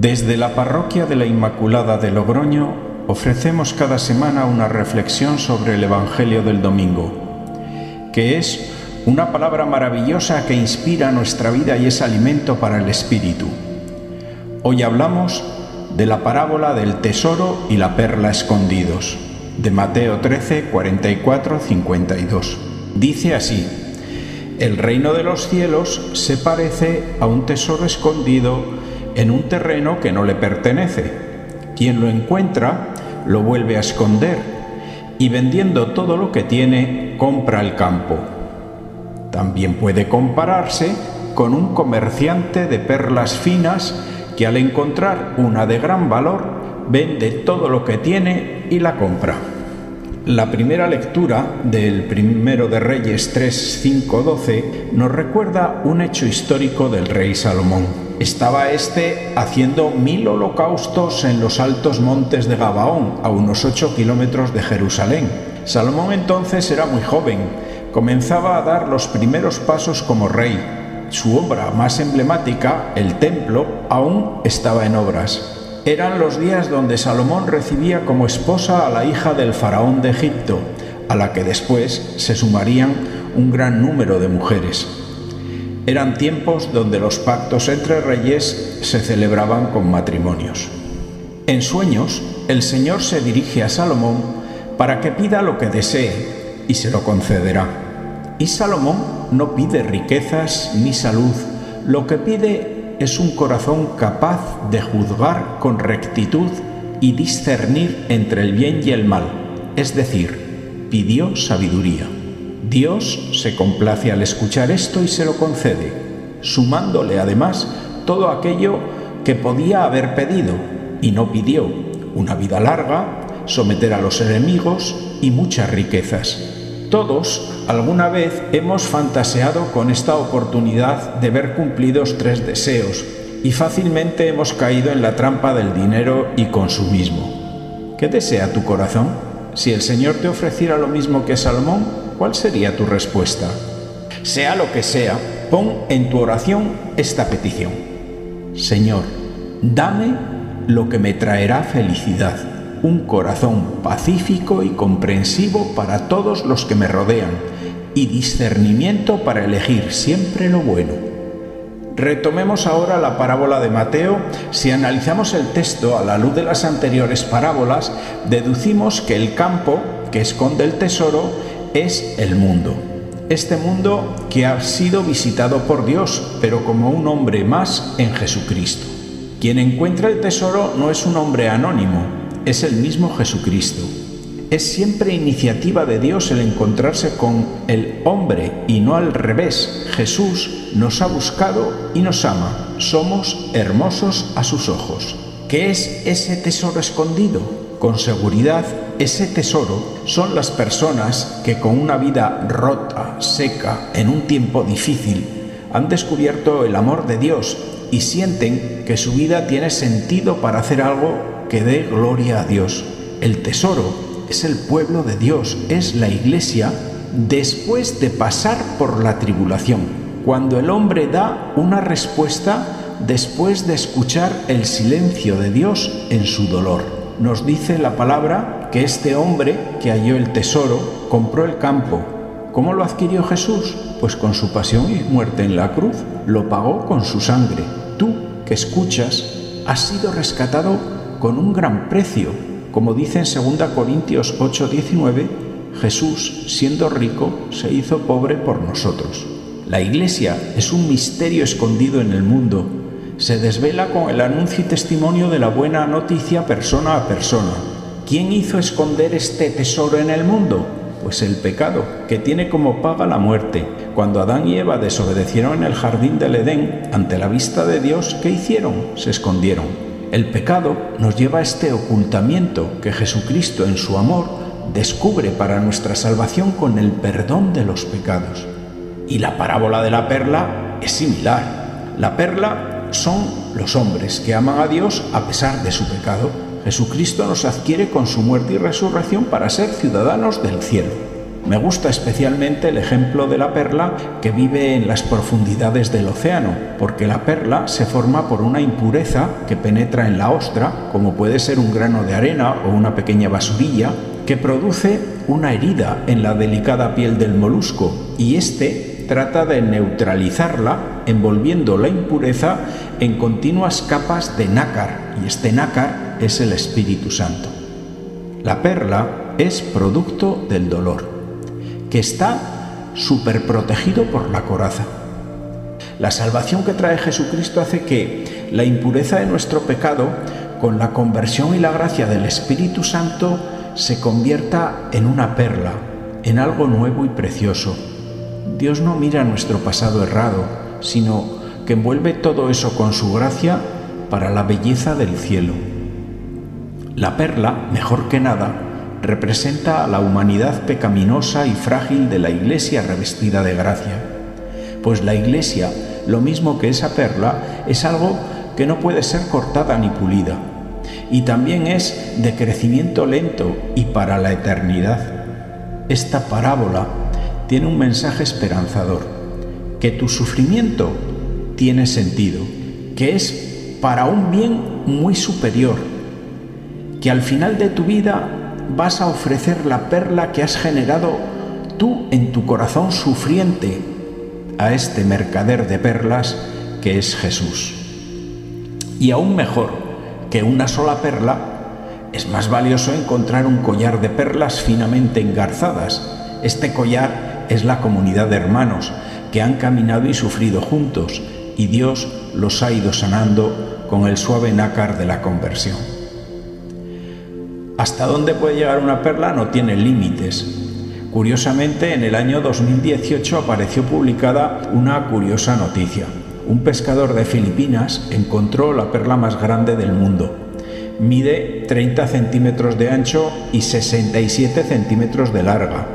Desde la parroquia de la Inmaculada de Logroño ofrecemos cada semana una reflexión sobre el Evangelio del Domingo, que es una palabra maravillosa que inspira nuestra vida y es alimento para el espíritu. Hoy hablamos de la parábola del tesoro y la perla escondidos, de Mateo 13, 44, 52. Dice así, el reino de los cielos se parece a un tesoro escondido en un terreno que no le pertenece. Quien lo encuentra lo vuelve a esconder y vendiendo todo lo que tiene compra el campo. También puede compararse con un comerciante de perlas finas que al encontrar una de gran valor vende todo lo que tiene y la compra. La primera lectura del primero de Reyes 3, 5, 12 nos recuerda un hecho histórico del rey Salomón estaba éste haciendo mil holocaustos en los altos montes de Gabaón, a unos ocho kilómetros de Jerusalén. Salomón entonces era muy joven, comenzaba a dar los primeros pasos como rey. Su obra más emblemática, el templo, aún estaba en obras. Eran los días donde Salomón recibía como esposa a la hija del faraón de Egipto, a la que después se sumarían un gran número de mujeres. Eran tiempos donde los pactos entre reyes se celebraban con matrimonios. En sueños, el Señor se dirige a Salomón para que pida lo que desee y se lo concederá. Y Salomón no pide riquezas ni salud, lo que pide es un corazón capaz de juzgar con rectitud y discernir entre el bien y el mal, es decir, pidió sabiduría. Dios se complace al escuchar esto y se lo concede, sumándole además todo aquello que podía haber pedido y no pidió, una vida larga, someter a los enemigos y muchas riquezas. Todos alguna vez hemos fantaseado con esta oportunidad de ver cumplidos tres deseos y fácilmente hemos caído en la trampa del dinero y consumismo. ¿Qué desea tu corazón? Si el Señor te ofreciera lo mismo que Salomón, ¿cuál sería tu respuesta? Sea lo que sea, pon en tu oración esta petición. Señor, dame lo que me traerá felicidad, un corazón pacífico y comprensivo para todos los que me rodean y discernimiento para elegir siempre lo bueno. Retomemos ahora la parábola de Mateo. Si analizamos el texto a la luz de las anteriores parábolas, deducimos que el campo que esconde el tesoro es el mundo. Este mundo que ha sido visitado por Dios, pero como un hombre más en Jesucristo. Quien encuentra el tesoro no es un hombre anónimo, es el mismo Jesucristo. Es siempre iniciativa de Dios el encontrarse con el hombre y no al revés. Jesús nos ha buscado y nos ama. Somos hermosos a sus ojos. ¿Qué es ese tesoro escondido? Con seguridad ese tesoro son las personas que con una vida rota, seca, en un tiempo difícil, han descubierto el amor de Dios y sienten que su vida tiene sentido para hacer algo que dé gloria a Dios. El tesoro es el pueblo de Dios, es la iglesia después de pasar por la tribulación, cuando el hombre da una respuesta después de escuchar el silencio de Dios en su dolor nos dice la palabra que este hombre que halló el tesoro compró el campo. ¿Cómo lo adquirió Jesús? Pues con su pasión y muerte en la cruz. Lo pagó con su sangre. Tú que escuchas has sido rescatado con un gran precio. Como dice en 2 Corintios 8:19, Jesús, siendo rico, se hizo pobre por nosotros. La iglesia es un misterio escondido en el mundo se desvela con el anuncio y testimonio de la buena noticia persona a persona. ¿Quién hizo esconder este tesoro en el mundo? Pues el pecado, que tiene como paga la muerte. Cuando Adán y Eva desobedecieron en el jardín del Edén ante la vista de Dios, ¿qué hicieron? Se escondieron. El pecado nos lleva a este ocultamiento que Jesucristo en su amor descubre para nuestra salvación con el perdón de los pecados. Y la parábola de la perla es similar. La perla son los hombres que aman a Dios a pesar de su pecado. Jesucristo nos adquiere con su muerte y resurrección para ser ciudadanos del cielo. Me gusta especialmente el ejemplo de la perla que vive en las profundidades del océano, porque la perla se forma por una impureza que penetra en la ostra, como puede ser un grano de arena o una pequeña basurilla, que produce una herida en la delicada piel del molusco y éste trata de neutralizarla envolviendo la impureza en continuas capas de nácar y este nácar es el Espíritu Santo. La perla es producto del dolor, que está superprotegido por la coraza. La salvación que trae Jesucristo hace que la impureza de nuestro pecado, con la conversión y la gracia del Espíritu Santo, se convierta en una perla, en algo nuevo y precioso. Dios no mira nuestro pasado errado, sino que envuelve todo eso con su gracia para la belleza del cielo. La perla, mejor que nada, representa a la humanidad pecaminosa y frágil de la Iglesia revestida de gracia. Pues la Iglesia, lo mismo que esa perla, es algo que no puede ser cortada ni pulida y también es de crecimiento lento y para la eternidad. Esta parábola tiene un mensaje esperanzador, que tu sufrimiento tiene sentido, que es para un bien muy superior, que al final de tu vida vas a ofrecer la perla que has generado tú en tu corazón sufriente a este mercader de perlas que es Jesús. Y aún mejor, que una sola perla, es más valioso encontrar un collar de perlas finamente engarzadas. Este collar es la comunidad de hermanos que han caminado y sufrido juntos y Dios los ha ido sanando con el suave nácar de la conversión. ¿Hasta dónde puede llegar una perla? No tiene límites. Curiosamente, en el año 2018 apareció publicada una curiosa noticia un pescador de Filipinas encontró la perla más grande del mundo. Mide 30 centímetros de ancho y 67 centímetros de larga.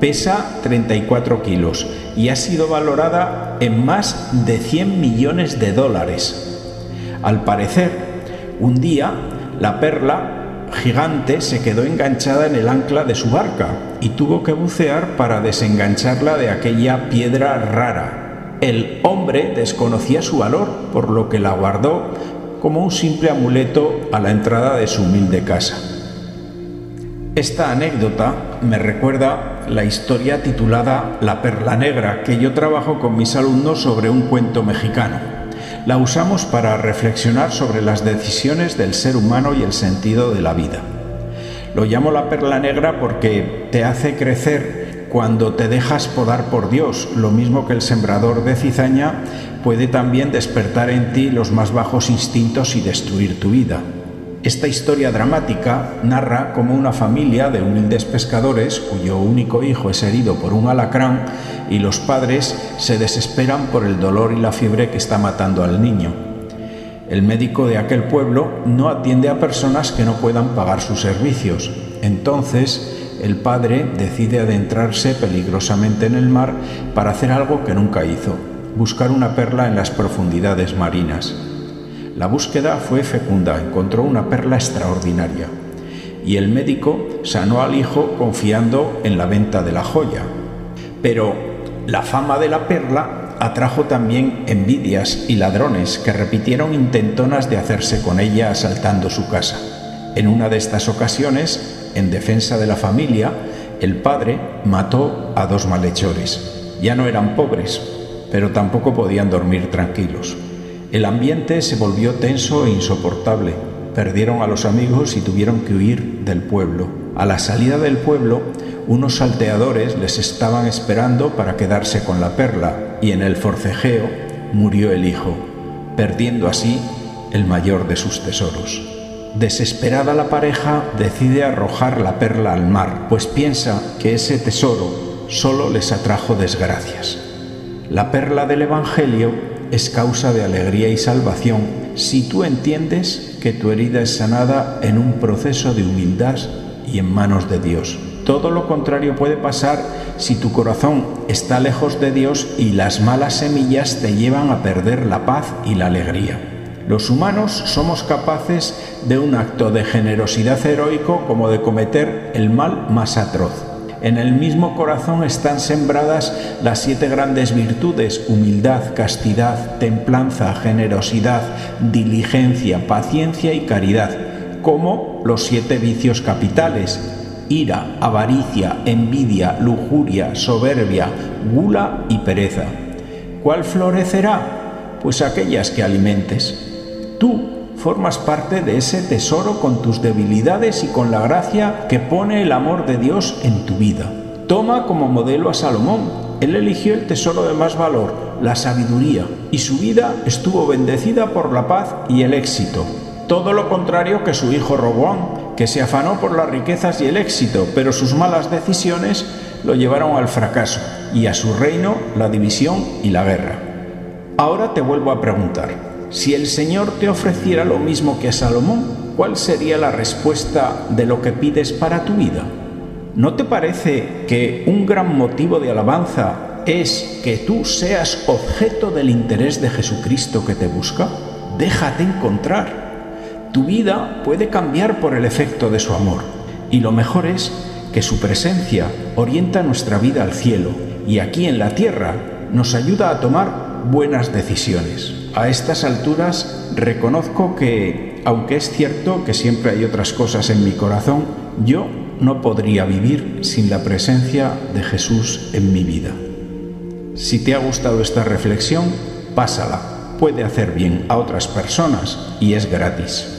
Pesa 34 kilos y ha sido valorada en más de 100 millones de dólares. Al parecer, un día la perla gigante se quedó enganchada en el ancla de su barca y tuvo que bucear para desengancharla de aquella piedra rara el hombre desconocía su valor, por lo que la guardó como un simple amuleto a la entrada de su humilde casa. Esta anécdota me recuerda la historia titulada La perla negra, que yo trabajo con mis alumnos sobre un cuento mexicano. La usamos para reflexionar sobre las decisiones del ser humano y el sentido de la vida. Lo llamo la perla negra porque te hace crecer cuando te dejas podar por Dios, lo mismo que el sembrador de cizaña puede también despertar en ti los más bajos instintos y destruir tu vida. Esta historia dramática narra cómo una familia de humildes pescadores, cuyo único hijo es herido por un alacrán, y los padres se desesperan por el dolor y la fiebre que está matando al niño. El médico de aquel pueblo no atiende a personas que no puedan pagar sus servicios. Entonces, el padre decide adentrarse peligrosamente en el mar para hacer algo que nunca hizo, buscar una perla en las profundidades marinas. La búsqueda fue fecunda, encontró una perla extraordinaria y el médico sanó al hijo confiando en la venta de la joya. Pero la fama de la perla atrajo también envidias y ladrones que repitieron intentonas de hacerse con ella asaltando su casa. En una de estas ocasiones, en defensa de la familia, el padre mató a dos malhechores. Ya no eran pobres, pero tampoco podían dormir tranquilos. El ambiente se volvió tenso e insoportable. Perdieron a los amigos y tuvieron que huir del pueblo. A la salida del pueblo, unos salteadores les estaban esperando para quedarse con la perla y en el forcejeo murió el hijo, perdiendo así el mayor de sus tesoros. Desesperada la pareja decide arrojar la perla al mar, pues piensa que ese tesoro solo les atrajo desgracias. La perla del Evangelio es causa de alegría y salvación si tú entiendes que tu herida es sanada en un proceso de humildad y en manos de Dios. Todo lo contrario puede pasar si tu corazón está lejos de Dios y las malas semillas te llevan a perder la paz y la alegría. Los humanos somos capaces de un acto de generosidad heroico como de cometer el mal más atroz. En el mismo corazón están sembradas las siete grandes virtudes, humildad, castidad, templanza, generosidad, diligencia, paciencia y caridad, como los siete vicios capitales, ira, avaricia, envidia, lujuria, soberbia, gula y pereza. ¿Cuál florecerá? Pues aquellas que alimentes. Tú formas parte de ese tesoro con tus debilidades y con la gracia que pone el amor de Dios en tu vida. Toma como modelo a Salomón. Él eligió el tesoro de más valor, la sabiduría, y su vida estuvo bendecida por la paz y el éxito. Todo lo contrario que su hijo Roboán, que se afanó por las riquezas y el éxito, pero sus malas decisiones lo llevaron al fracaso y a su reino la división y la guerra. Ahora te vuelvo a preguntar, si el Señor te ofreciera lo mismo que a Salomón, ¿cuál sería la respuesta de lo que pides para tu vida? ¿No te parece que un gran motivo de alabanza es que tú seas objeto del interés de Jesucristo que te busca? Déjate encontrar. Tu vida puede cambiar por el efecto de su amor. Y lo mejor es que su presencia orienta nuestra vida al cielo y aquí en la tierra nos ayuda a tomar buenas decisiones. A estas alturas reconozco que, aunque es cierto que siempre hay otras cosas en mi corazón, yo no podría vivir sin la presencia de Jesús en mi vida. Si te ha gustado esta reflexión, pásala. Puede hacer bien a otras personas y es gratis.